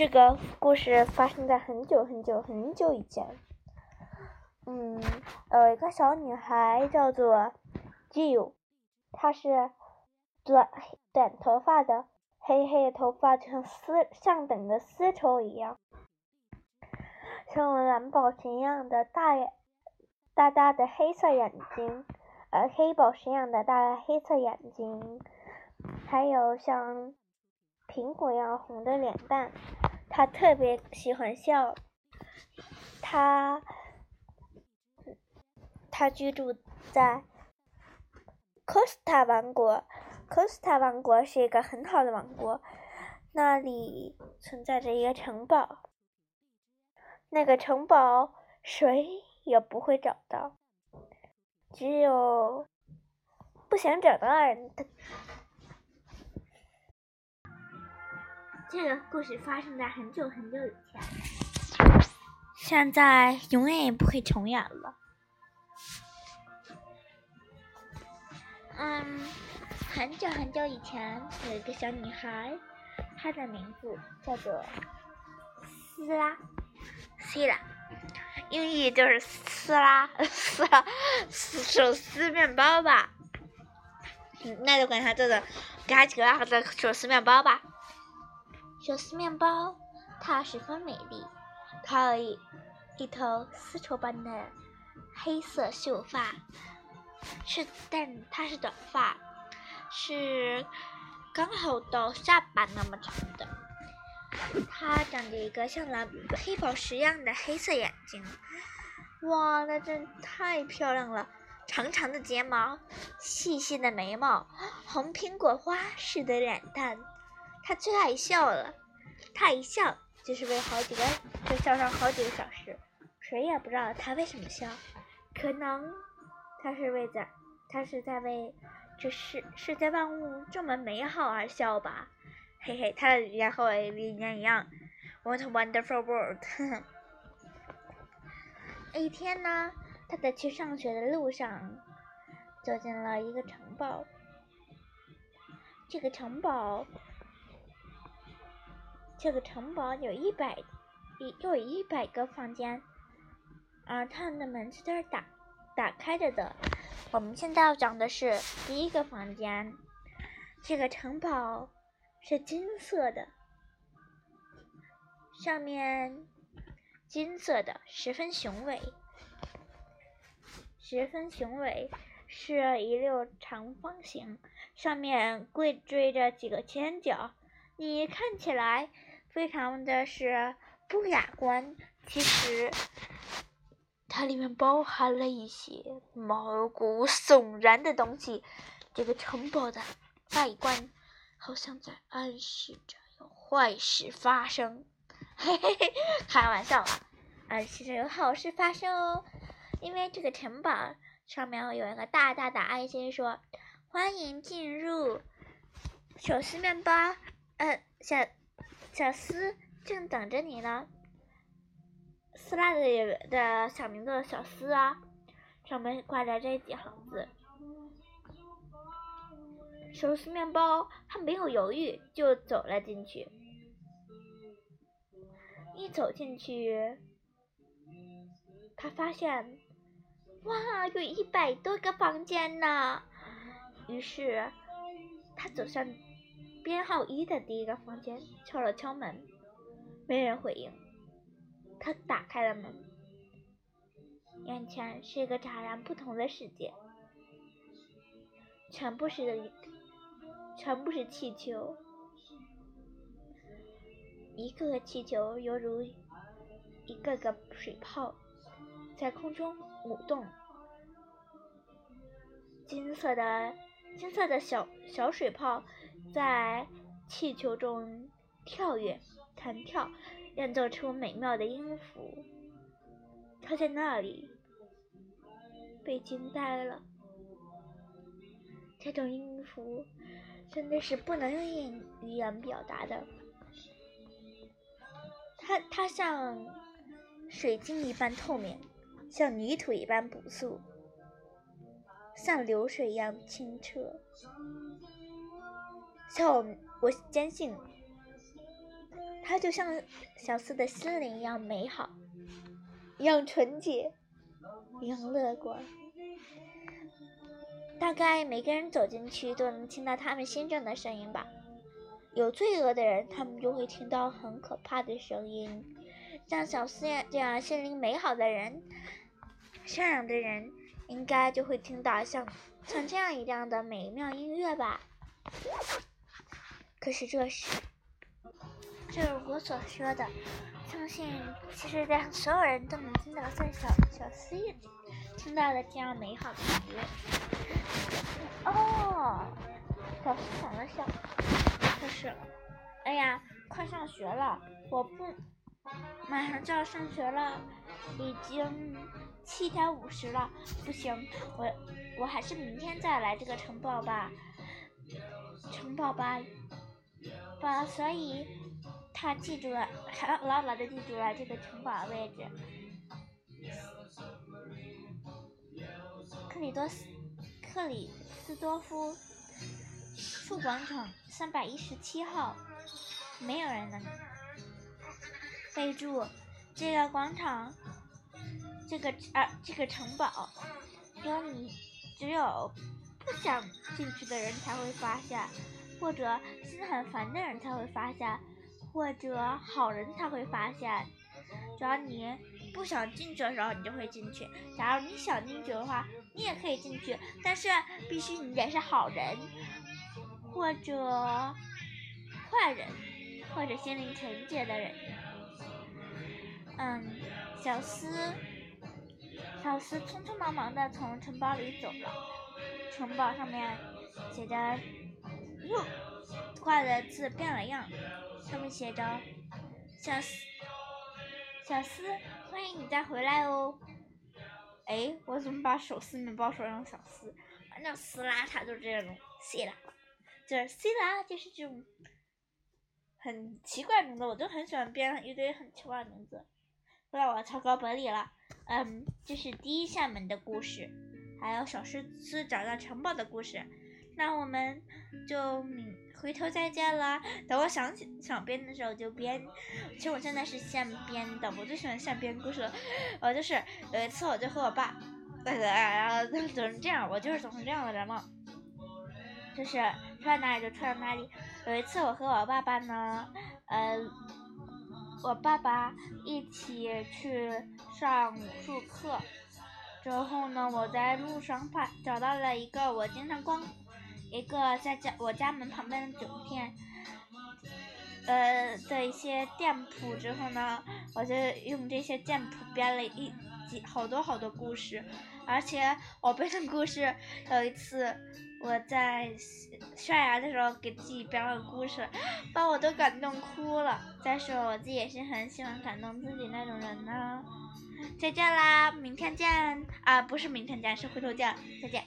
这个故事发生在很久很久很久以前。嗯，有一个小女孩叫做 Jill，她是短短头发的，黑黑的头发就像丝像等的丝绸一样，像蓝宝石一样的大大大的黑色眼睛，呃，黑宝石一样的大黑色眼睛，还有像。苹果一样红的脸蛋，他特别喜欢笑。他他居住在科斯塔王国，科斯塔王国是一个很好的王国，那里存在着一个城堡。那个城堡谁也不会找到，只有不想找到的人。这个故事发生在很久很久以前，现在永远也不会重演了。嗯，很久很久以前有一个小女孩，她的名字叫做斯拉，斯拉，英语就是斯拉，斯拉，手撕面包吧。那就管她叫做，给她起个外号叫手撕面包吧。手撕面包，它十分美丽。它有一一头丝绸般的黑色秀发，是但它是短发，是刚好到下巴那么长的。它长着一个像蓝黑宝石一样的黑色眼睛，哇，那真太漂亮了！长长的睫毛，细细的眉毛，红苹果花似的脸蛋。他最爱笑了，他一笑就是为好几个，就笑上好几个小时，谁也不知道他为什么笑，可能他是为在，他是在为这世世界万物这么美好而笑吧，嘿嘿，他的语言和我的语言一样，What a wonderful world！一天呢，他在去上学的路上，走进了一个城堡，这个城堡。这个城堡有一百，一又有一百个房间，而他们的门是都是打打开着的。我们现在要讲的是第一个房间。这个城堡是金色的，上面金色的，十分雄伟，十分雄伟，是一溜长方形，上面跪缀着几个尖角，你看起来。非常的是不雅观，其实它里面包含了一些毛骨悚然的东西。这个城堡的外观好像在暗示着有坏事发生，嘿嘿嘿，开玩笑啊，暗示着有好事发生哦。因为这个城堡上面有一个大大的爱心，说欢迎进入手撕面包，嗯，下。小斯正等着你呢。斯拉的的小名字小斯啊，上面挂着这几行字。手撕面包，他没有犹豫就走了进去。一走进去，他发现，哇，有一百多个房间呢。于是，他走向。编号一的第一个房间，敲了敲门，没人回应。他打开了门，眼前是一个乍然不同的世界，全部是，全部是气球，一个个气球犹如一个个水泡，在空中舞动，金色的金色的小小水泡。在气球中跳跃、弹跳，演奏出美妙的音符。他在那里被惊呆了，这种音符真的是不能用语言表达的。它它像水晶一般透明，像泥土一般朴素，像流水一样清澈。像我，我坚信，他就像小四的心灵一样美好，一样纯洁，一样乐观。大概每个人走进去都能听到他们心中的声音吧。有罪恶的人，他们就会听到很可怕的声音；像小四这样心灵美好的人、善良的人，应该就会听到像像这样一样的美妙音乐吧。可是这时，正如我所说的，相信其实在所有人都能听到在小小 C 听到的这样美好的音乐。哦，小四想了想。可是，哎呀，快上学了，我不，马上就要上学了，已经七点五十了，不行，我我还是明天再来这个城堡吧，城堡吧，把，所以他记住了，还牢牢的记住了这个城堡位置，克里多斯，克里斯多夫。树广场三百一十七号，没有人能备注这个广场，这个啊这个城堡，只有你只有不想进去的人才会发现，或者心很烦的人才会发现，或者好人才会发现。只要你不想进去的时候，你就会进去；假如你想进去的话，你也可以进去，但是必须你得是好人。或者坏人，或者心灵纯洁的人，嗯，小斯，小斯匆匆忙忙的从城堡里走了，城堡上面写着，画的字变了样，上面写着，小斯，小斯，欢迎你再回来哦。哎，我怎么把手撕面包说成小斯？反正撕拉它就是这种，撕拉。就是撕拉，就是这种很奇怪名字，我就很喜欢编一堆很奇怪的名字。说到我超高本里了，嗯，这是第一扇门的故事，还有小狮子找到城堡的故事。那我们就回头再见了。等我想起想编的时候就编。其实我现在是现编的，我最喜欢现编故事了。我就是有一次我就和我爸，然后总是这样？我就是总是这样的人嘛。就是去到哪里就去到哪里。有一次我和我爸爸呢，呃，我爸爸一起去上武术课，之后呢，我在路上发找到了一个我经常逛，一个在家我家门旁边的酒店，呃的一些店铺。之后呢，我就用这些店铺编了一几好多好多故事，而且我编的故事有一次。我在刷牙的时候给自己编了个故事，把我都感动哭了。再说我自己也是很喜欢感动自己那种人呢。再见啦，明天见啊！不是明天见，是回头见。再见。